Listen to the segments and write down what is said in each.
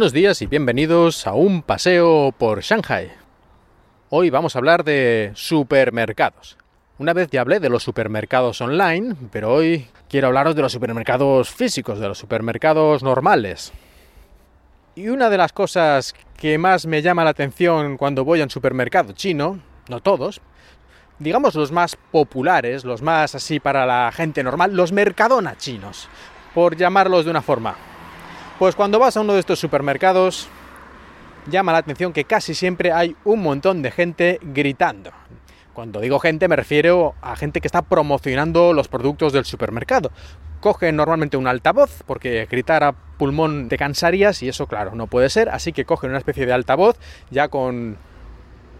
Buenos días y bienvenidos a un paseo por Shanghai. Hoy vamos a hablar de supermercados. Una vez ya hablé de los supermercados online, pero hoy quiero hablaros de los supermercados físicos, de los supermercados normales. Y una de las cosas que más me llama la atención cuando voy a un supermercado chino, no todos, digamos los más populares, los más así para la gente normal, los mercadona chinos, por llamarlos de una forma. Pues cuando vas a uno de estos supermercados, llama la atención que casi siempre hay un montón de gente gritando. Cuando digo gente me refiero a gente que está promocionando los productos del supermercado. Cogen normalmente un altavoz, porque gritar a pulmón te cansarías y eso claro, no puede ser, así que cogen una especie de altavoz ya con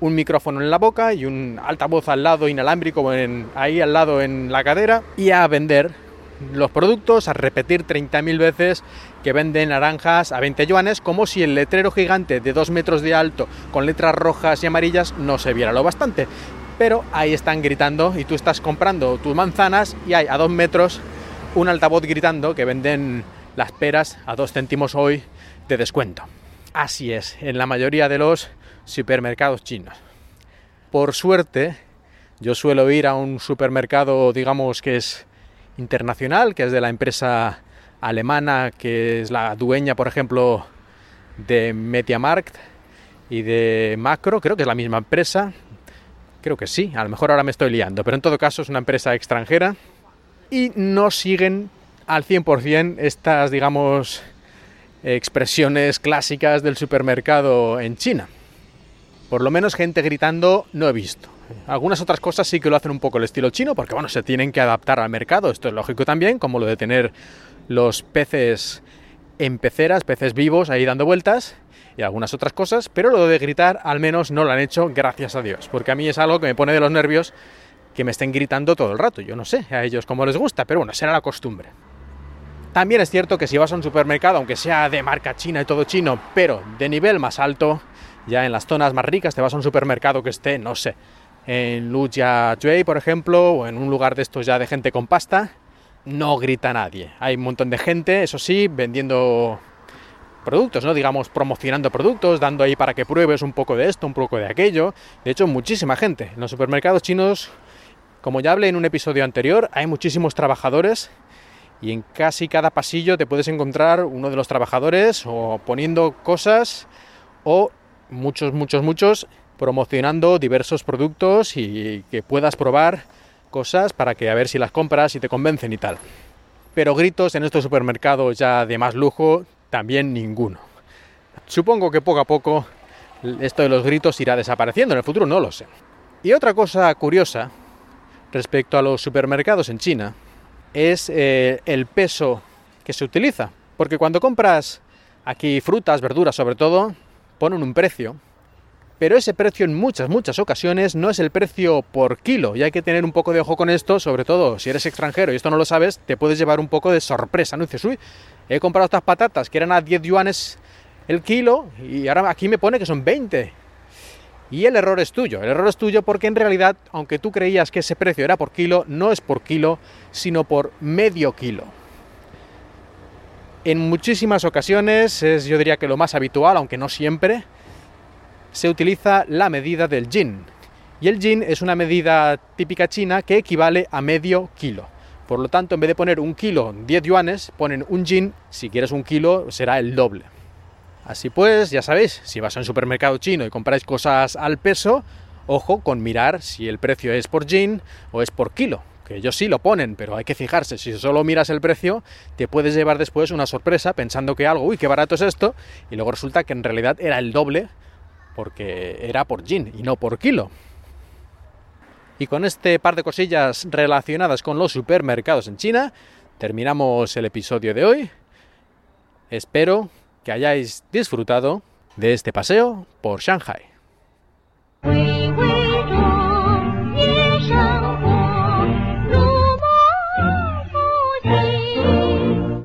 un micrófono en la boca y un altavoz al lado inalámbrico en, ahí al lado en la cadera y a vender los productos, a repetir 30.000 veces que venden naranjas a 20 yuanes, como si el letrero gigante de 2 metros de alto con letras rojas y amarillas no se viera lo bastante. Pero ahí están gritando y tú estás comprando tus manzanas y hay a 2 metros un altavoz gritando que venden las peras a 2 céntimos hoy de descuento. Así es, en la mayoría de los supermercados chinos. Por suerte, yo suelo ir a un supermercado, digamos que es internacional, que es de la empresa alemana, que es la dueña, por ejemplo, de Mediamarkt y de Macro, creo que es la misma empresa. Creo que sí, a lo mejor ahora me estoy liando, pero en todo caso es una empresa extranjera y no siguen al 100% estas, digamos, expresiones clásicas del supermercado en China. Por lo menos gente gritando no he visto. Algunas otras cosas sí que lo hacen un poco el estilo chino, porque bueno, se tienen que adaptar al mercado. Esto es lógico también, como lo de tener los peces en peceras, peces vivos ahí dando vueltas y algunas otras cosas, pero lo de gritar al menos no lo han hecho, gracias a Dios, porque a mí es algo que me pone de los nervios que me estén gritando todo el rato. Yo no sé a ellos cómo les gusta, pero bueno, será la costumbre. También es cierto que si vas a un supermercado, aunque sea de marca china y todo chino, pero de nivel más alto, ya en las zonas más ricas te vas a un supermercado que esté, no sé, en Jue, por ejemplo, o en un lugar de estos ya de gente con pasta, no grita nadie. Hay un montón de gente, eso sí, vendiendo productos, ¿no? Digamos, promocionando productos, dando ahí para que pruebes un poco de esto, un poco de aquello. De hecho, muchísima gente. En los supermercados chinos, como ya hablé en un episodio anterior, hay muchísimos trabajadores y en casi cada pasillo te puedes encontrar uno de los trabajadores o poniendo cosas o muchos, muchos, muchos promocionando diversos productos y que puedas probar cosas para que a ver si las compras y te convencen y tal. Pero gritos en estos supermercados ya de más lujo, también ninguno. Supongo que poco a poco esto de los gritos irá desapareciendo, en el futuro no lo sé. Y otra cosa curiosa respecto a los supermercados en China es eh, el peso que se utiliza. Porque cuando compras aquí frutas, verduras sobre todo, ponen un precio pero ese precio en muchas, muchas ocasiones no es el precio por kilo y hay que tener un poco de ojo con esto, sobre todo si eres extranjero y esto no lo sabes, te puedes llevar un poco de sorpresa, ¿no? dices, uy, he comprado estas patatas que eran a 10 yuanes el kilo y ahora aquí me pone que son 20. Y el error es tuyo, el error es tuyo porque en realidad, aunque tú creías que ese precio era por kilo, no es por kilo, sino por medio kilo. En muchísimas ocasiones es yo diría que lo más habitual, aunque no siempre, se utiliza la medida del yin. Y el yin es una medida típica china que equivale a medio kilo. Por lo tanto, en vez de poner un kilo 10 yuanes, ponen un yin, si quieres un kilo será el doble. Así pues, ya sabéis, si vas a un supermercado chino y compráis cosas al peso, ojo con mirar si el precio es por yin o es por kilo. Que ellos sí lo ponen, pero hay que fijarse, si solo miras el precio, te puedes llevar después una sorpresa pensando que algo, uy, qué barato es esto, y luego resulta que en realidad era el doble porque era por gin y no por kilo. Y con este par de cosillas relacionadas con los supermercados en China, terminamos el episodio de hoy. Espero que hayáis disfrutado de este paseo por Shanghai.